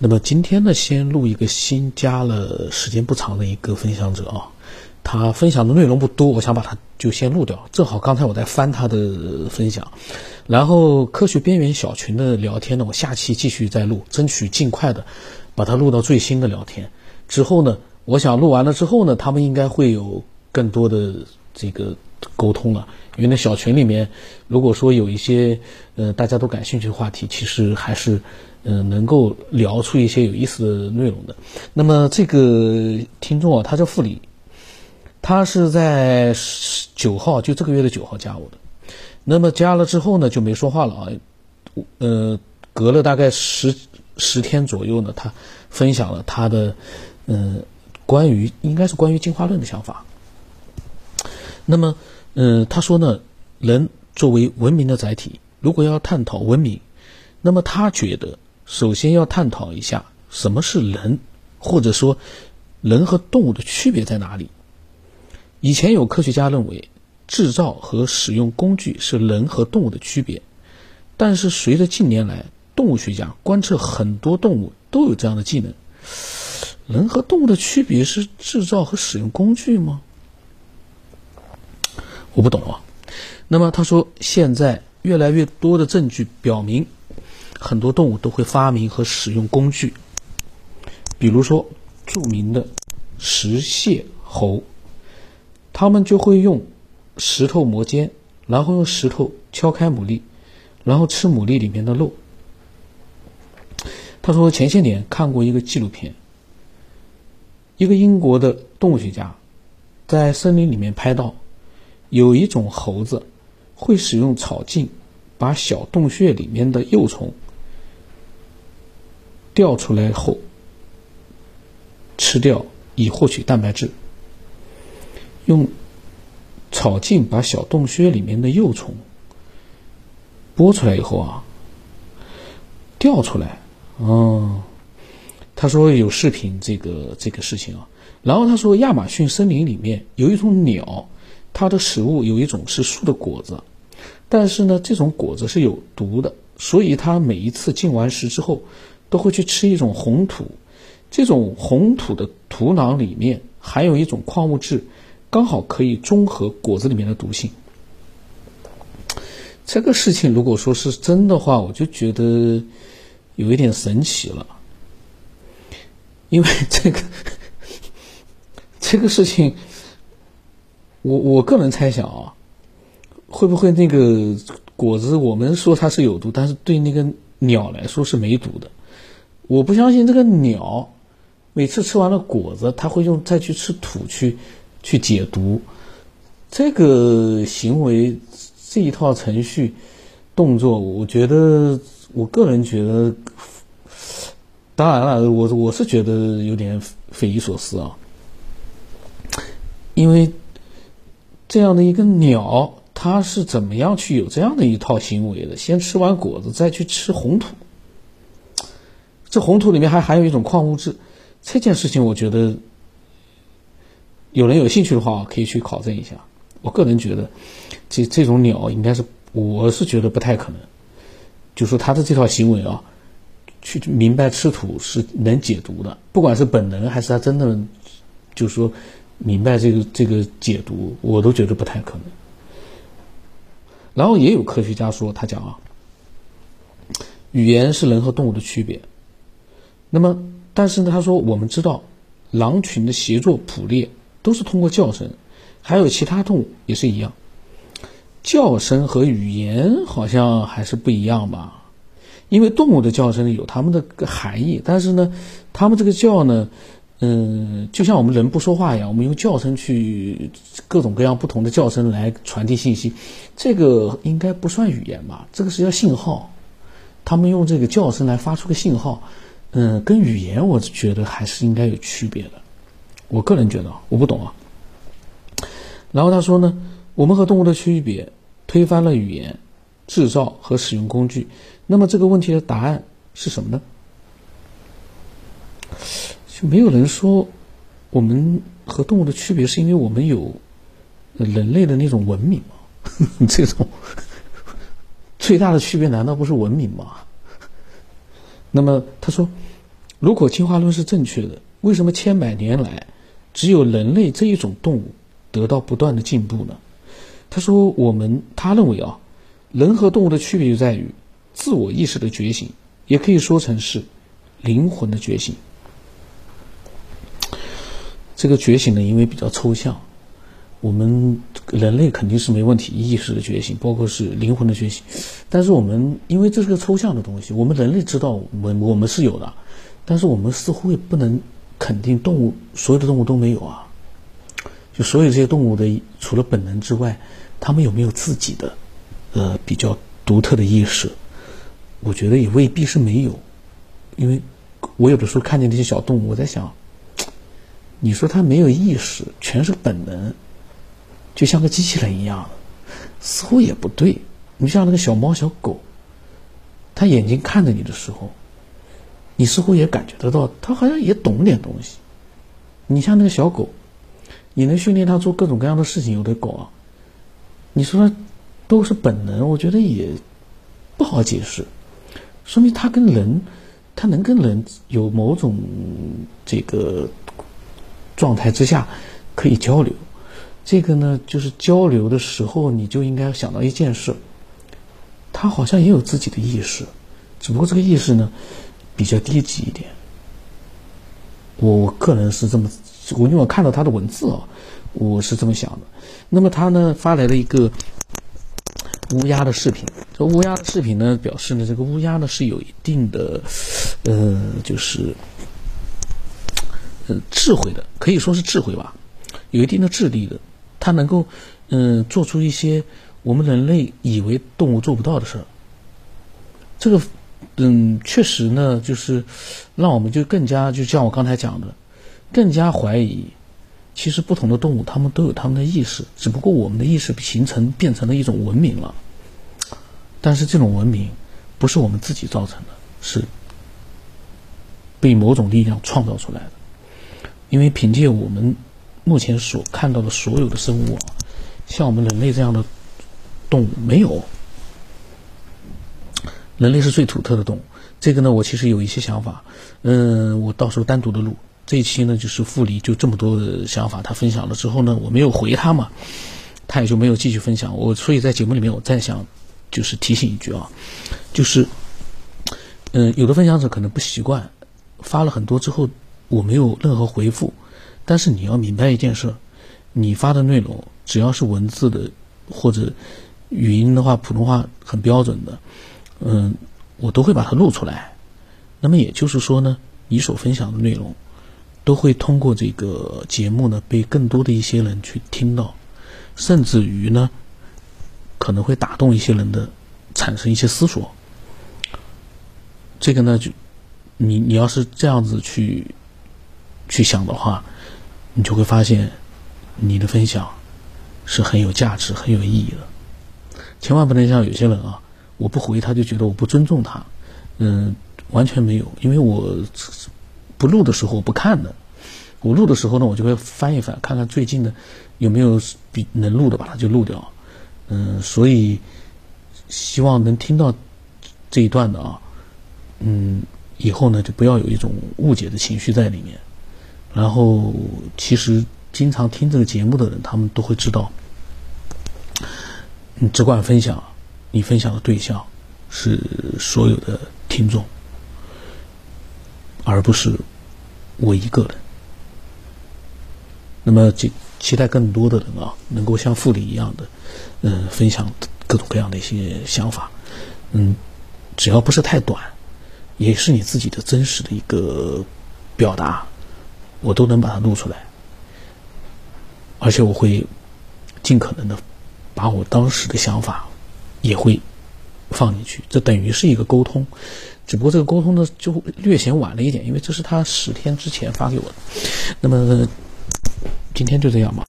那么今天呢，先录一个新加了时间不长的一个分享者啊，他分享的内容不多，我想把它就先录掉。正好刚才我在翻他的分享，然后科学边缘小群的聊天呢，我下期继续再录，争取尽快的把它录到最新的聊天。之后呢，我想录完了之后呢，他们应该会有更多的这个沟通了，因为那小群里面，如果说有一些呃大家都感兴趣的话题，其实还是。嗯，能够聊出一些有意思的内容的。那么这个听众啊，他叫傅里，他是在九号，就这个月的九号加我的。那么加了之后呢，就没说话了啊。呃，隔了大概十十天左右呢，他分享了他的嗯关于应该是关于进化论的想法。那么嗯，他说呢，人作为文明的载体，如果要探讨文明，那么他觉得。首先要探讨一下什么是人，或者说人和动物的区别在哪里。以前有科学家认为，制造和使用工具是人和动物的区别，但是随着近年来动物学家观测很多动物都有这样的技能，人和动物的区别是制造和使用工具吗？我不懂啊。那么他说，现在越来越多的证据表明。很多动物都会发明和使用工具，比如说著名的食蟹猴，它们就会用石头磨尖，然后用石头敲开牡蛎，然后吃牡蛎里面的肉。他说前些年看过一个纪录片，一个英国的动物学家在森林里面拍到，有一种猴子会使用草茎把小洞穴里面的幼虫。掉出来后，吃掉以获取蛋白质。用草茎把小洞穴里面的幼虫剥出来以后啊，掉出来。哦，他说有视频这个这个事情啊。然后他说亚马逊森林里面有一种鸟，它的食物有一种是树的果子，但是呢，这种果子是有毒的，所以它每一次进完食之后。都会去吃一种红土，这种红土的土壤里面含有一种矿物质，刚好可以中和果子里面的毒性。这个事情如果说是真的话，我就觉得有一点神奇了，因为这个 这个事情，我我个人猜想啊，会不会那个果子我们说它是有毒，但是对那个鸟来说是没毒的。我不相信这个鸟每次吃完了果子，它会用再去吃土去去解毒。这个行为这一套程序动作，我觉得我个人觉得，当然了，我我是觉得有点匪夷所思啊。因为这样的一个鸟，它是怎么样去有这样的一套行为的？先吃完果子，再去吃红土。这红土里面还含有一种矿物质，这件事情我觉得有人有兴趣的话可以去考证一下。我个人觉得，这这种鸟应该是，我是觉得不太可能。就说它的这套行为啊，去明白吃土是能解毒的，不管是本能还是它真的，就是说明白这个这个解读，我都觉得不太可能。然后也有科学家说，他讲啊，语言是人和动物的区别。那么，但是呢，他说我们知道，狼群的协作捕猎都是通过叫声，还有其他动物也是一样。叫声和语言好像还是不一样吧？因为动物的叫声有它们的含义，但是呢，它们这个叫呢，嗯，就像我们人不说话一样，我们用叫声去各种各样不同的叫声来传递信息，这个应该不算语言吧？这个是叫信号，他们用这个叫声来发出个信号。嗯，跟语言我觉得还是应该有区别的。我个人觉得，我不懂啊。然后他说呢，我们和动物的区别推翻了语言、制造和使用工具。那么这个问题的答案是什么呢？就没有人说我们和动物的区别是因为我们有人类的那种文明吗？这种最大的区别难道不是文明吗？那么他说，如果进化论是正确的，为什么千百年来只有人类这一种动物得到不断的进步呢？他说，我们他认为啊，人和动物的区别就在于自我意识的觉醒，也可以说成是灵魂的觉醒。这个觉醒呢，因为比较抽象，我们人类肯定是没问题，意识的觉醒，包括是灵魂的觉醒。但是我们因为这是个抽象的东西，我们人类知道，我我们是有的，但是我们似乎也不能肯定动物所有的动物都没有啊。就所有这些动物的，除了本能之外，它们有没有自己的，呃，比较独特的意识？我觉得也未必是没有，因为我有的时候看见那些小动物，我在想，你说它没有意识，全是本能，就像个机器人一样，似乎也不对。你像那个小猫小狗，它眼睛看着你的时候，你似乎也感觉得到，它好像也懂点东西。你像那个小狗。你能训练它做各种各样的事情，有的狗啊，你说都是本能，我觉得也不好解释，说明它跟人，它能跟人有某种这个状态之下可以交流。这个呢，就是交流的时候，你就应该想到一件事，他好像也有自己的意识，只不过这个意识呢比较低级一点。我我个人是这么。我因为我看到他的文字啊，我是这么想的。那么他呢发来了一个乌鸦的视频，这乌鸦的视频呢表示呢，这个乌鸦呢是有一定的呃，就是智慧的，可以说是智慧吧，有一定的智力的，它能够嗯做出一些我们人类以为动物做不到的事儿。这个嗯确实呢，就是让我们就更加就像我刚才讲的。更加怀疑，其实不同的动物，它们都有它们的意识，只不过我们的意识形成变成了一种文明了。但是这种文明不是我们自己造成的，是被某种力量创造出来的。因为凭借我们目前所看到的所有的生物啊，像我们人类这样的动物没有，人类是最独特的动物。这个呢，我其实有一些想法，嗯，我到时候单独的录。这一期呢，就是傅里就这么多的想法，他分享了之后呢，我没有回他嘛，他也就没有继续分享。我所以在节目里面，我再想就是提醒一句啊，就是，嗯，有的分享者可能不习惯，发了很多之后我没有任何回复，但是你要明白一件事，你发的内容只要是文字的或者语音的话，普通话很标准的，嗯，我都会把它录出来。那么也就是说呢，你所分享的内容。都会通过这个节目呢，被更多的一些人去听到，甚至于呢，可能会打动一些人的，产生一些思索。这个呢，就你你要是这样子去去想的话，你就会发现你的分享是很有价值、很有意义的。千万不能像有些人啊，我不回他就觉得我不尊重他，嗯，完全没有，因为我。不录的时候我不看的，我录的时候呢，我就会翻一翻，看看最近的有没有比能录的，把它就录掉。嗯，所以希望能听到这一段的啊，嗯，以后呢就不要有一种误解的情绪在里面。然后，其实经常听这个节目的人，他们都会知道，你只管分享，你分享的对象是所有的听众。而不是我一个人。那么，期期待更多的人啊，能够像傅里一样的，嗯，分享各种各样的一些想法。嗯，只要不是太短，也是你自己的真实的一个表达，我都能把它录出来。而且我会尽可能的把我当时的想法也会放进去，这等于是一个沟通。只不过这个沟通呢，就略显晚了一点，因为这是他十天之前发给我的。那么今天就这样吧。